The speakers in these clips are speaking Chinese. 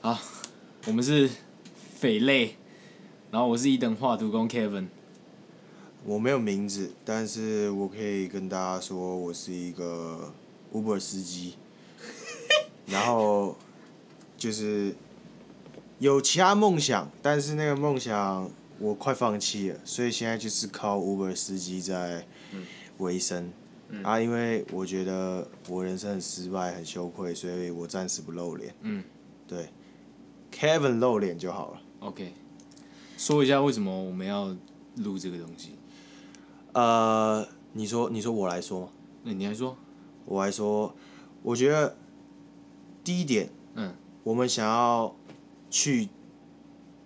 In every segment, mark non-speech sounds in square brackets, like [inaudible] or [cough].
好，我们是匪类，然后我是一等画图工 Kevin。我没有名字，但是我可以跟大家说，我是一个 Uber 司机，[laughs] 然后就是有其他梦想，但是那个梦想我快放弃了，所以现在就是靠 Uber 司机在维生。啊，因为我觉得我人生很失败，很羞愧，所以我暂时不露脸。嗯，对，Kevin 露脸就好了。OK，说一下为什么我们要录这个东西？呃，你说，你说我来说吗？那、你来说？我来说，我觉得第一点，嗯，我们想要去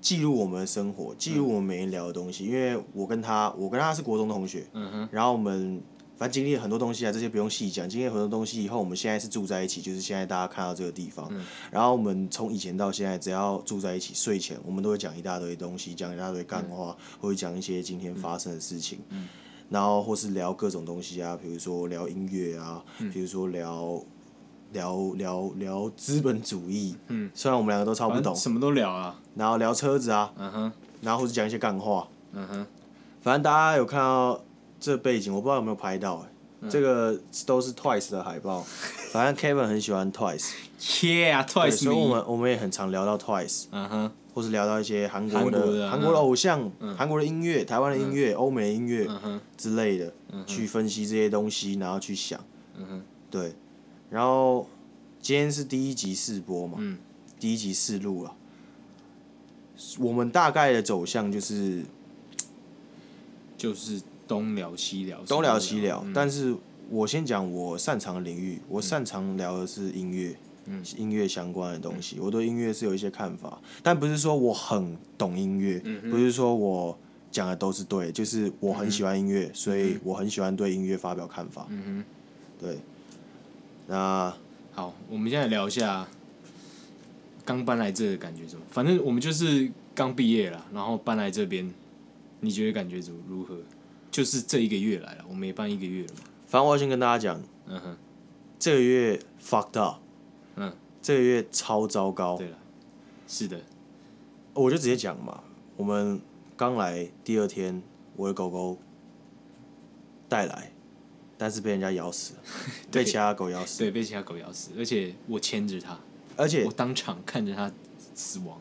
记录我们的生活，记录我们每天聊的东西。因为我跟他，我跟他是国中同学，嗯哼，然后我们反正经历了很多东西啊，这些不用细讲。经历了很多东西以后，我们现在是住在一起，就是现在大家看到这个地方。嗯然后我们从以前到现在，只要住在一起，睡前我们都会讲一大堆东西，讲一大堆干话，或者讲一些今天发生的事情。嗯然后或是聊各种东西啊，比如说聊音乐啊，嗯比如说聊聊聊聊资本主义。嗯，虽然我们两个都超不懂，什么都聊啊。然后聊车子啊，嗯哼，然后或者讲一些干话。嗯哼，反正大家有看到这背景，我不知道有没有拍到、欸嗯。这个都是 Twice 的海报。反正 Kevin 很喜欢 Twice，Yeah，Twice 所以我 me。们我们也很常聊到 Twice，嗯哼，或是聊到一些韩国韩国的的韩国的偶像、嗯。韩国的音乐、台湾的音乐、欧美的音乐嗯哼，之类的，嗯去分析这些东西，然后去想。嗯哼，对，然后今天是第一集试播嘛，嗯。第一集试录了。我们大概的走向就是就是东聊西聊，东聊西聊，嗯。但是我先讲我擅长的领域，我擅长聊的是音乐，嗯。音乐相关的东西，我对音乐是有一些看法，但不是说我很懂音乐，嗯不是说我讲的都是对，就是我很喜欢音乐，所以我很喜欢对音乐发表看法，嗯对，那，好，我们现在聊一下刚搬来这的感觉怎么？反正我们就是刚毕业了，然后搬来这边，你觉得感觉怎么如何？就是这一个月来了，我们也办一个月了嘛。反正我要先跟大家讲，嗯哼，这个月 fucked up，嗯，这个月超糟糕，对了，是的，我就直接讲嘛，我们刚来第二天，我的狗狗带来，但是被人家咬死了，[laughs] 被其他狗咬死，对，被其他狗咬死，而且我牵着它，而且我当场看着它死亡。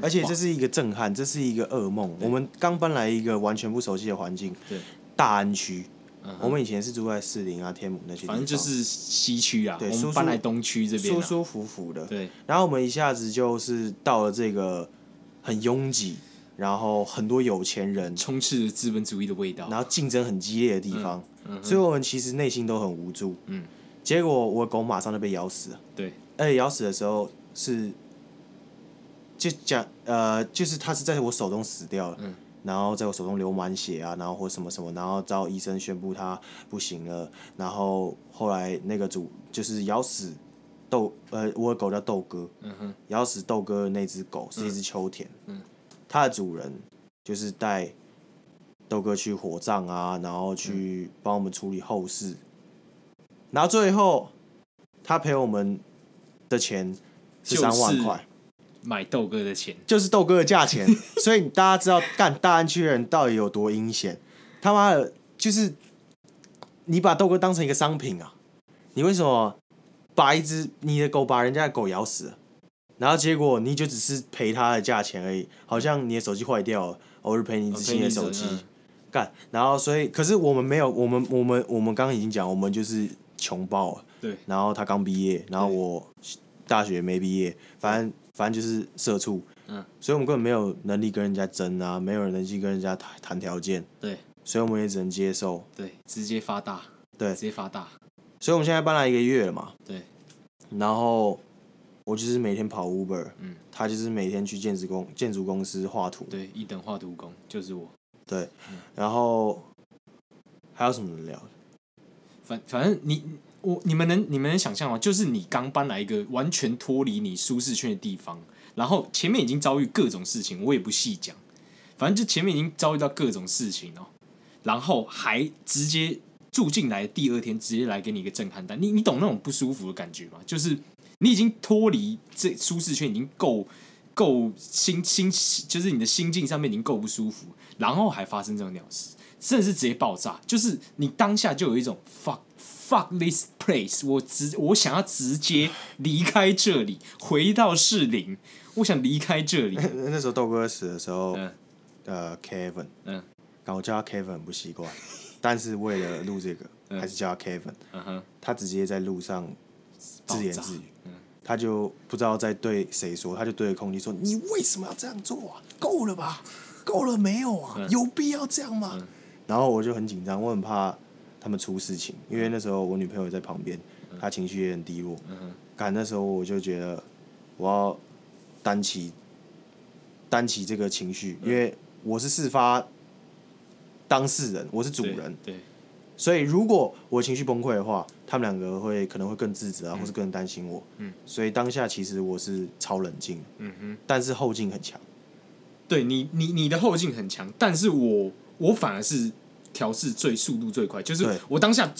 而且这是一个震撼，这是一个噩梦。我们刚搬来一个完全不熟悉的环境，对，大安区，嗯我们以前是住在士林啊、天母那些地方，反正就是西区啊，我们对舒舒搬来东区这边啊。舒舒服服的。对，然后我们一下子就是到了这个很拥挤，然后很多有钱人，充斥着资本主义的味道。然后竞争很激烈的地方，嗯哼所以我们其实内心都很无助。嗯，结果我的狗马上就被咬死了，对，而且咬死的时候是，就讲呃，就是他是在我手中死掉了，嗯然后在我手中流满血啊，然后或什么什么，然后遭医生宣布他不行了，然后后来那个主就是咬死豆呃，我的狗叫豆哥，嗯哼，咬死豆哥的那只狗是一只秋田，嗯。它的主人就是带豆哥去火葬啊，然后去帮我们处理后事，然后最后他赔我们的钱是三万块，买豆哥的钱，就是豆哥的价钱，[laughs] 所以大家知道干大安区的人到底有多阴险，他妈的，就是你把豆哥当成一个商品啊，你为什么把一只你的狗把人家的狗咬死了？然后结果你就只是赔他的价钱而已，好像你的手机坏掉了，我就赔你一只新的手机，嗯干。然后所以，可是我们没有，我们我们我们刚刚已经讲，我们就是穷爆了。对，然后他刚毕业，然后我大学没毕业，反正反正就是社畜。嗯，所以我们根本没有能力跟人家争啊，没有能力跟人家谈谈条件，对。所以我们也只能接受。对，直接发大，对。直接发大，所以我们现在搬来一个月了嘛，对，然后我就是每天跑 Uber，嗯，他就是每天去建筑公建筑公司画图，对，一等画图工就是我。对，然后还有什么能聊的？反反正你我你们能你们能想象吗？就是你刚搬来一个完全脱离你舒适圈的地方，然后前面已经遭遇各种事情，我也不细讲，反正就前面已经遭遇到各种事情哦，然后还直接住进来第二天直接来给你一个震撼弹，你你懂那种不舒服的感觉吗？就是你已经脱离这舒适圈，已经够够心心，就是你的心境上面已经够不舒服，然后还发生这种鸟事，甚至直接爆炸，就是你当下就有一种 fuck fuck this place，我直我想要直接离开这里，回到士林，我想离开这里。[laughs] 那时候豆哥死的时候，嗯呃，Kevin，嗯，刚我叫他 Kevin 很不习惯，[laughs] 但是为了录这个，嗯还是叫他 Kevin。嗯哼，他直接在路上自言自语，他就不知道在对谁说，他就对着空气说：“你为什么要这样做啊？够了吧？够了没有啊？有必要这样吗？”然后我就很紧张，我很怕他们出事情，因为那时候我女朋友也在旁边，她情绪也很低落。赶那时候我就觉得我要担起担起这个情绪，因为我是事发当事人，我是主人，对，所以如果我情绪崩溃的话，他们两个会可能会更自责啊，或是更担心我。嗯，所以当下其实我是超冷静，嗯哼。但是后劲很强。对你，你你的后劲很强，但是我我反而是调试最速度最快，就是我当下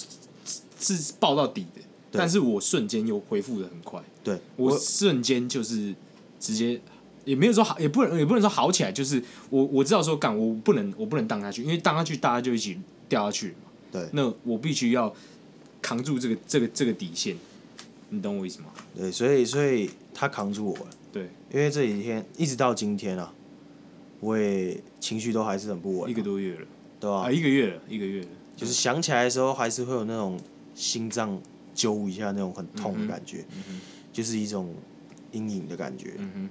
是是爆到底的，但是我瞬间又恢复的很快，对。我瞬间就是直接也没有说好，也不能也不能说好起来，就是我我知道说干我不能我不能荡下去，因为荡下去大家就一起掉下去嘛，对。那我必须要扛住这个这个这个底线，你懂我意思吗？对，所以所以他扛住我。了，对，因为这几天一直到今天啊，我也情绪都还是很不稳一，个多月了对吧、啊，一个月，一个月，就是想起来的时候，还是会有那种心脏揪一下那种很痛的感觉，就是一种阴影的感觉。嗯哼，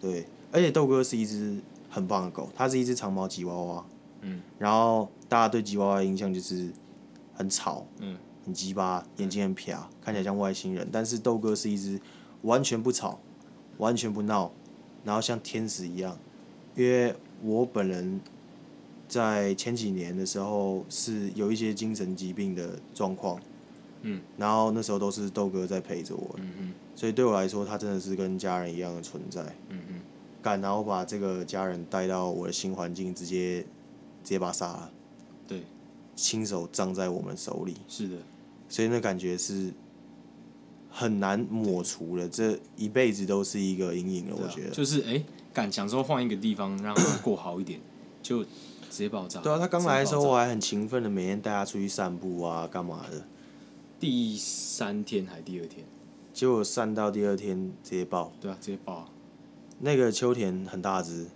对，而且豆哥是一只很棒的狗，它是一只长毛吉娃娃。嗯，然后大家对吉娃娃的印象就是很吵，嗯，很鸡巴，眼睛很撇，看起来像外星人。但是豆哥是一只完全不吵，完全不闹，然后像天使一样。因为我本人在前几年的时候是有一些精神疾病的状况，嗯，然后那时候都是豆哥在陪着我，嗯嗯，所以对我来说，他真的是跟家人一样的存在。嗯嗯。干，然后把这个家人带到我的新环境，直接直接把他杀了，对，亲手葬在我们手里，是的，所以那感觉是很难抹除了，这一辈子都是一个阴影了。啊我觉得，就是哎，敢想说换一个地方让他过好一点，就直接爆炸。对啊，他刚来的时候我还很勤奋的每天带他出去散步啊，干嘛的，第三天还第二天，结果散到第二天直接爆。对啊，直接爆啊。那个秋田很大只，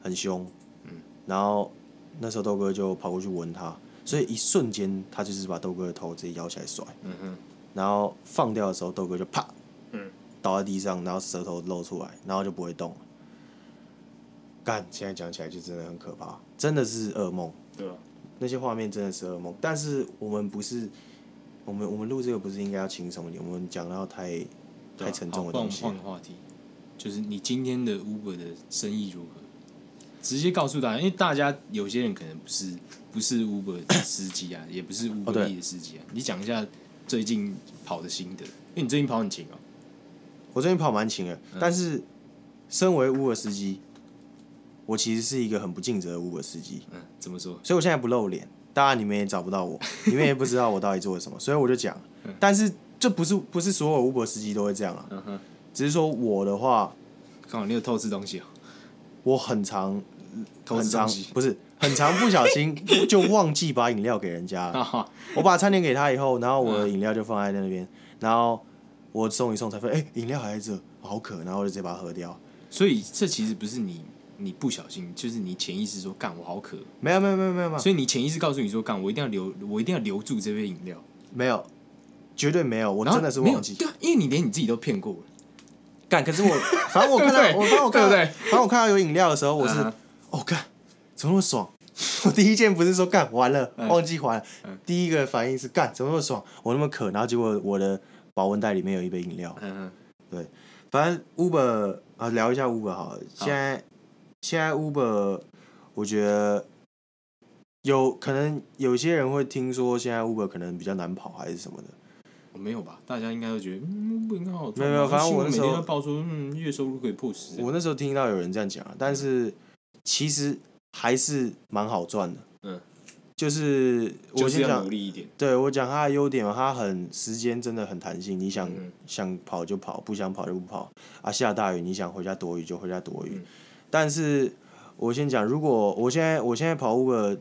很凶，嗯然后那时候豆哥就跑过去闻它，所以一瞬间他就是把豆哥的头直接摇起来甩。嗯哼，然后放掉的时候，豆哥就啪，嗯，倒在地上，然后舌头露出来，然后就不会动了。干，现在讲起来就真的很可怕，真的是噩梦。对啊，那些画面真的是噩梦，但是我们不是，我们我们录这个不是应该要轻松一点，我们讲到太啊太沉重的东西。换个话题，就是你今天的 Uber 的生意如何？直接告诉大家，因为大家有些人可能不是不是 Uber 的司机啊，也不是 Uber E 的司机啊，你讲一下最近跑的心得，因为你最近跑很勤哦。我最近跑蛮勤的，嗯但是身为 Uber 司机，我其实是一个很不尽责的 Uber 司机。嗯，怎么说？所以我现在不露脸，当然你们也找不到我，你们也不知道我到底做了什么，所以我就讲。但是这不是不是所有 Uber 司机都会这样啊，嗯哼，只是说我的话，刚好你有偷吃东西哦，我很常偷吃东西。不是很常不小心 [laughs] 就忘记把饮料给人家了。哈哈，我把餐点给他以后，然后我嗯的饮料就放在那边，然后我送一送才发现，哎、饮料还在这，好渴，然后我就直接把它喝掉。所以这其实不是你你不小心，就是你潜意识说干我好渴，没有没有没有没有没有所以你潜意识告诉你说干我一定要留我一定要留住这杯饮料。没有，绝对没有，我真的是忘记。对啊，因为你连你自己都骗过了。干，可是我反正我看到我反正我看到对不对反正我看到有饮料的时候，我是哦干，怎么那么爽？[laughs] 我第一件不是说干完了嗯忘记还嗯，第一个反应是干怎么那么爽？我那么渴，然后结果我的保温袋里面有一杯饮料。嗯反正 Uber 啊，聊一下 Uber 好了。现在现在 Uber，我觉得有可能有些人会听说现在 Uber 可能比较难跑还是什么的。我没有吧？大家应该都觉得嗯不应该好。没有没有反正我那时候每天都报说嗯月收入可以破十。我那时候听到有人这样讲啊，但是其实还是蛮好赚的。嗯，就是我先讲努力一点。对我讲它的优点嘛，它很时间真的很弹性，你想、嗯想跑就跑，不想跑就不跑。啊，下大雨你想回家躲雨就回家躲雨。嗯但是我先讲，如果我现在我现在跑 Uber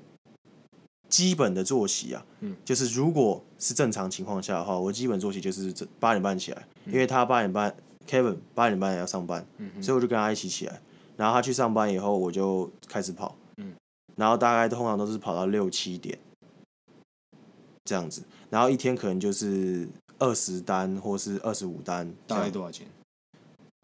基本的作息啊，嗯。就是如果是正常情况下的话，我基本作息就是这八点半起来，因为他八点半 Kevin 八点半也要上班，嗯所以我就跟他一起起来，然后他去上班以后，我就开始跑，嗯。然后大概通常都是跑到六七点这样子，然后一天可能就是二十单或是二十五单，大概多少钱？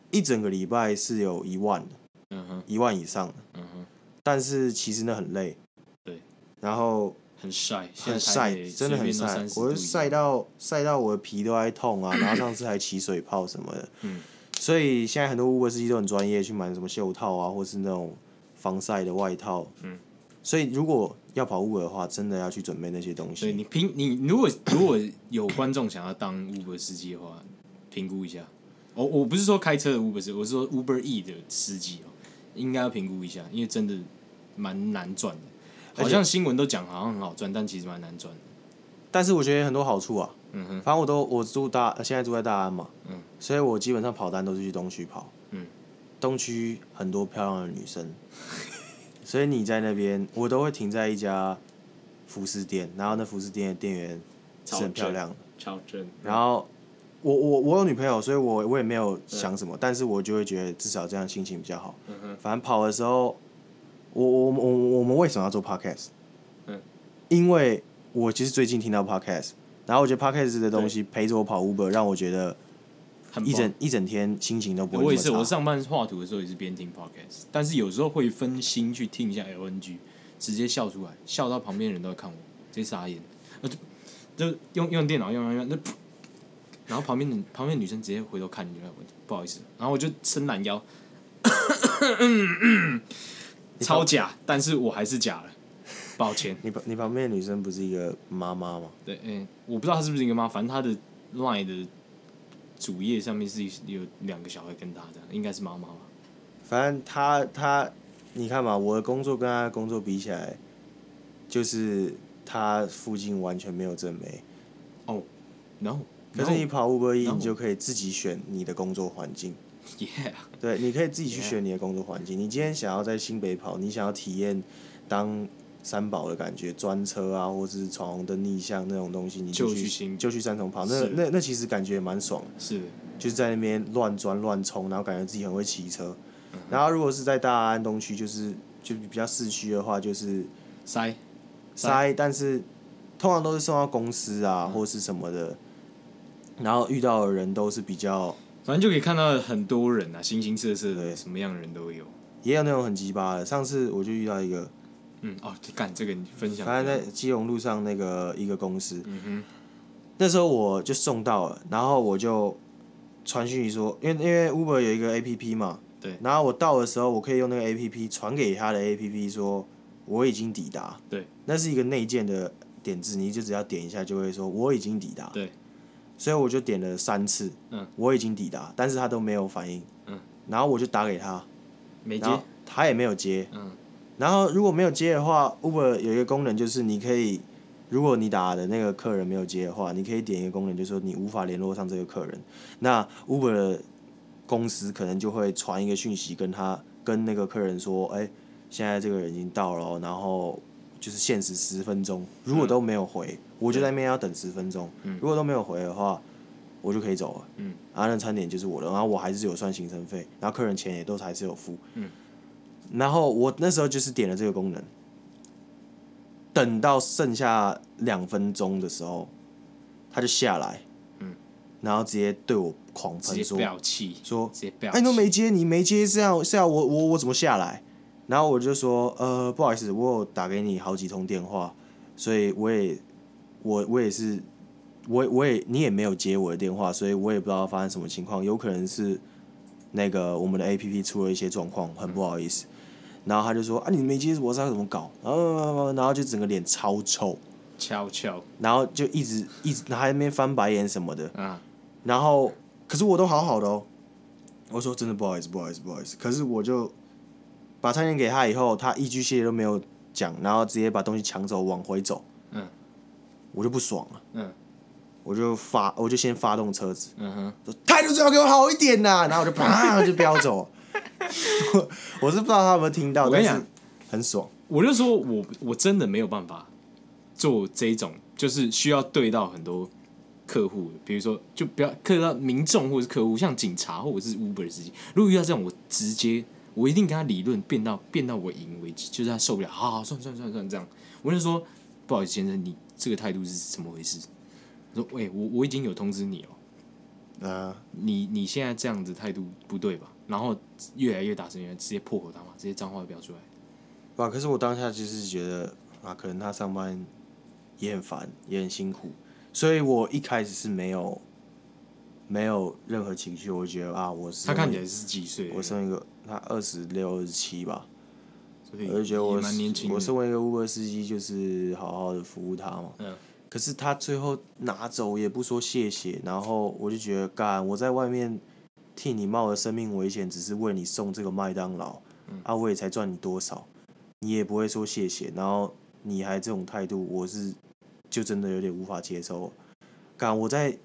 一整个礼拜是有一万的，嗯哼，一万以上的，嗯哼，但是其实那很累，对，然后很晒，现很在晒，真的很晒。随便都30，我晒到晒到我的皮都在痛啊，然后上次还起水泡什么的，嗯。所以现在很多 Uber 司机都很专业，去买什么袖套啊，或是那种防晒的外套。嗯，所以如果要跑 Uber 的话，真的要去准备那些东西。所以你评你如果如果有观众想要当 Uber 司机的话，评估一下。我我不是说开车的 Uber 司机，我是说 Uber E 的司机哦，应该要评估一下，因为真的蛮难赚的。好像新闻都讲好像很好赚，但其实蛮难赚的。但是我觉得很多好处啊，嗯哼，反正我都我住大，现在住在大安嘛，嗯，所以我基本上跑单都是去东区跑，嗯，东区很多漂亮的女生，[laughs] 所以你在那边，我都会停在一家服饰店，然后那服饰店的店员是很漂亮的，超正。然后我我我有女朋友，所以我我也没有想什么，但是我就会觉得至少这样心情比较好。嗯哼，反正跑的时候，我我我我们为什么要做 podcast？嗯，因为我其实最近听到 podcast，然后我觉得 podcast 的东西陪着我跑 Uber，让我觉得很一整。一整天心情都不会我也是。我上班画图的时候也是边听 podcast，但是有时候会分心去听一下 LNG，直接笑出来，笑到旁边人都在看我，直接傻眼，呃就就用用电脑用用用，那然后旁边的旁边的女生直接回头看你，我不好意思，然后我就伸懒腰，超假，但是我还是假了，抱歉。你旁你旁边的女生不是一个妈妈吗？对，嗯、我不知道她是不是一个妈，反正她的 line 的主页上面是有两个小孩跟她这样，应该是妈妈吧。反正她她，你看嘛，我的工作跟她的工作比起来，就是她附近完全没有正妹。然后，可是你跑 Uber E，你就可以自己选你的工作环境。，yeah，对，你可以自己去选你的工作环境。你今天想要在新北跑，你想要体验当三宝的感觉，专车啊，或是闯红灯逆向那种东西，你就去新就去三重跑。那那那其实感觉也蛮爽的，是，就是在那边乱钻乱冲，然后感觉自己很会骑车。嗯然后如果是在大安东区，就是就比较市区的话，就是塞，塞，但是通常都是送到公司啊、嗯或是什么的，然后遇到的人都是比较，反正就可以看到很多人啊，形形色色的，什么样的人都有。也有那种很鸡巴的。上次我就遇到一个，嗯，哦，干这个你分享。反正在基隆路上那个一个公司，嗯哼，那时候我就送到了，然后我就传讯息说，因为因为 Uber 有一个 A P P 嘛，对然后我到的时候，我可以用那个 A P P 传给他的 A P P 说我已经抵达，对，那是一个内建的点字，你就只要点一下就会说我已经抵达，对，所以我就点了三次，嗯，我已经抵达，但是他都没有反应，嗯，然后我就打给他，没接？他也没有接，嗯，然后如果没有接的话，Uber 有一个功能就是你可以，如果你打的那个客人没有接的话，你可以点一个功能，就是说你无法联络上这个客人。那 Uber 的公司可能就会传一个讯息跟他跟那个客人说，哎，现在这个人已经到了哦，然后就是限时十分钟，如果都没有回，我就在那边要等十分钟。嗯如果都没有回的话，我就可以走了。嗯，然后那餐点就是我的，然后我还是有算行程费，然后客人钱也都还是有付。嗯，然后我那时候就是点了这个功能，等到剩下两分钟的时候，他就下来，嗯，然后直接对我狂喷说说直接哎，你都没接，你没接是要是要我我我怎么下来？然后我就说，呃，不好意思，我有打给你好几通电话，所以我也我我也是，我我也你也没有接我的电话，所以我也不知道发生什么情况，有可能是那个我们的 A P P 出了一些状况，很不好意思。然后他就说啊，你没接，我知道怎么搞，然后然后就整个脸超臭，悄悄然后就一直一直还在那边翻白眼什么的，啊，然后可是我都好好的哦，我说真的不好意思，不好意思，不好意思。可是我就把餐点给他以后，他一句谢谢都没有讲，然后直接把东西抢走往回走，嗯，我就不爽了，嗯。我就发我就先发动车子，嗯哼，说态度最好给我好一点呐、然后我就啪就飙走。我 [laughs] 我是不知道他有没有听到，但是我跟你讲很爽。我就说我我真的没有办法做这一种，就是需要对到很多客户，比如说就不要客到民众或者是客户，像警察或者是 Uber 司机，如果遇到这种，我直接我一定跟他理论变到变到我赢为止，就是他受不了，好好算算算算这样，我就说不好意思先生，你这个态度是怎么回事？我说喂，我我已经有通知你了。呃，你你现在这样子态度不对吧？然后越来越大声，直接破口大骂，直接脏话飙出来。哇！可是我当下就是觉得啊，可能他上班也很烦，也很辛苦，所以我一开始是没有没有任何情绪，我觉得啊，我是他看起来是几岁？我生一个他二十六、二十七吧，我就觉得我。我身为一个 Uber 司机，就是好好的服务他嘛。嗯。可是他最后拿走也不说谢谢，然后我就觉得干，我在外面替你冒了生命危险，只是为你送这个麦当劳，嗯啊，我也才赚你多少，你也不会说谢谢，然后你还这种态度，我是就真的有点无法接受。干，我在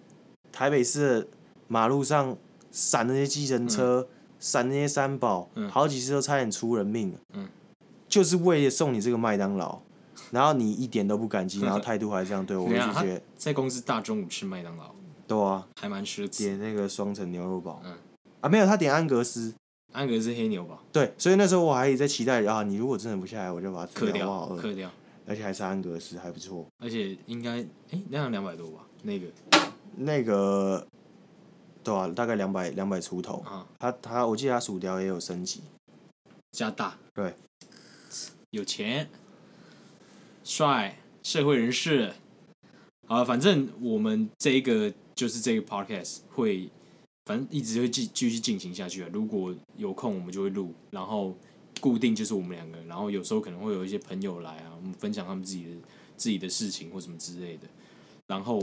台北市的马路上闪那些计程车，闪那些三宝，嗯好几次都差点出人命了。嗯就是为了送你这个麦当劳，然后你一点都不感激，然后态度还这样对我，就觉得，在公司大中午吃麦当劳，对啊，还蛮奢侈。点那个双层牛肉堡，嗯啊没有，他点安格斯，安格斯黑牛堡？对，所以那时候我还在期待啊，你如果真的不下来，我就把它吃克掉，我好掉，饿，克掉，而且还是安格斯，还不错。而且应该哎，那样两百多吧？那个那个，对啊，大概两百两百出头，啊，他他我记得他薯条也有升级，加大，对，有钱，帅，社会人士。啊，反正我们这一个就是这个 podcast 会，反正一直会继继续进行下去啊。如果有空，我们就会录，然后固定就是我们两个，然后有时候可能会有一些朋友来啊，我们分享他们自己的自己的事情或什么之类的，然后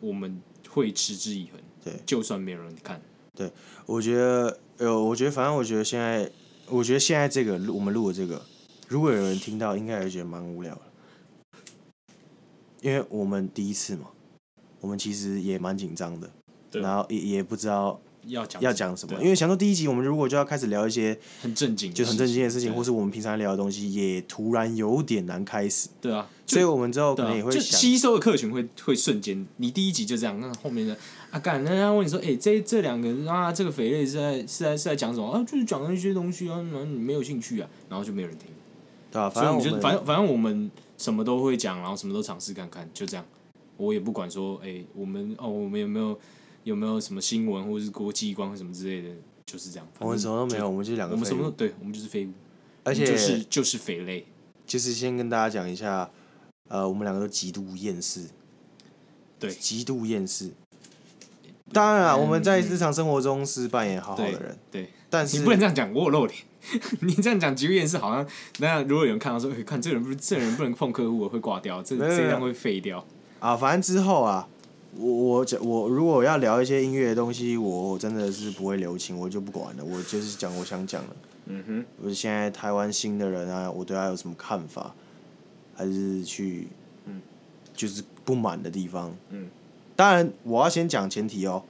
我们会持之以恒。对，就算没有人看，对我觉得，呃，我觉得反正我觉得现在，我觉得现在这个录我们录的这个，如果有人听到，应该也会觉得蛮无聊的，因为我们第一次嘛，我们其实也蛮紧张的，然后也也不知道要讲要讲什么，因为想说第一集我们如果就要开始聊一些很正经，就很正经的事情，或是是我们平常聊的东西，也突然有点难开始，对啊，所以我们之后可能也会想，吸收的客群会会瞬间，你第一集就这样，那后面的啊干，人家问你说，哎、这这两个啊，这个肥类是在是在是在讲什么啊？就是讲那些东西啊，然后你没有兴趣啊，然后就没有人听，对啊？所以我们就反正我们反正反正我们什么都会讲，然后什么都尝试看看，就这样。我也不管说，哎、我们哦，我们有没有有没有什么新闻或者是国际观或什么之类的，就是这样。我们什么都没有，我们就两个我们，什么都对，我们就是废物，而且就是就是匪类。就是先跟大家讲一下，呃，我们两个都极度厌世，对极度厌世。当然啊，嗯我们在日常生活中是扮演好好的人，对，但是你不能这样讲，我有露脸。[laughs] 你这样讲极度厌世，好像那如果有人看到说，哎、看这个人不是这个人不能碰客户，会挂掉，这这样会废掉。啊，反正之后啊，我我讲我如果要聊一些音乐的东西，我真的是不会留情，我就不管了，我就是讲我想讲的。嗯哼，我现在台湾新的人啊，我对他有什么看法，还是去，嗯，就是不满的地方，嗯，当然我要先讲前提哦，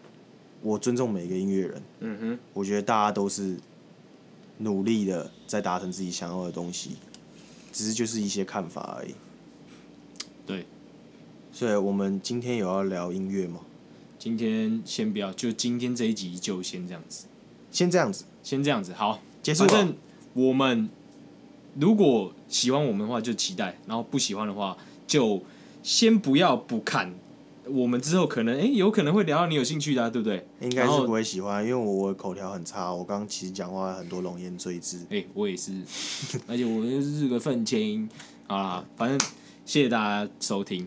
我尊重每个音乐人，嗯哼，我觉得大家都是努力的在达成自己想要的东西，只是就是一些看法而已。对，所以我们今天有要聊音乐吗？今天先不要，就今天这一集就先这样子，先这样子先这样子，好，结束。反正我们如果喜欢我们的话就期待，然后不喜欢的话就先不要不看。我们之后可能哎、诶有可能会聊到你有兴趣的、啊，对不对？应该是不会喜欢，因为我我口条很差，我刚刚其实讲话很多龙颜追字。[laughs] 哎、我也是，而且我又是个愤青。好啦，反正谢谢大家收听，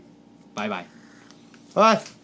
拜拜。拜拜。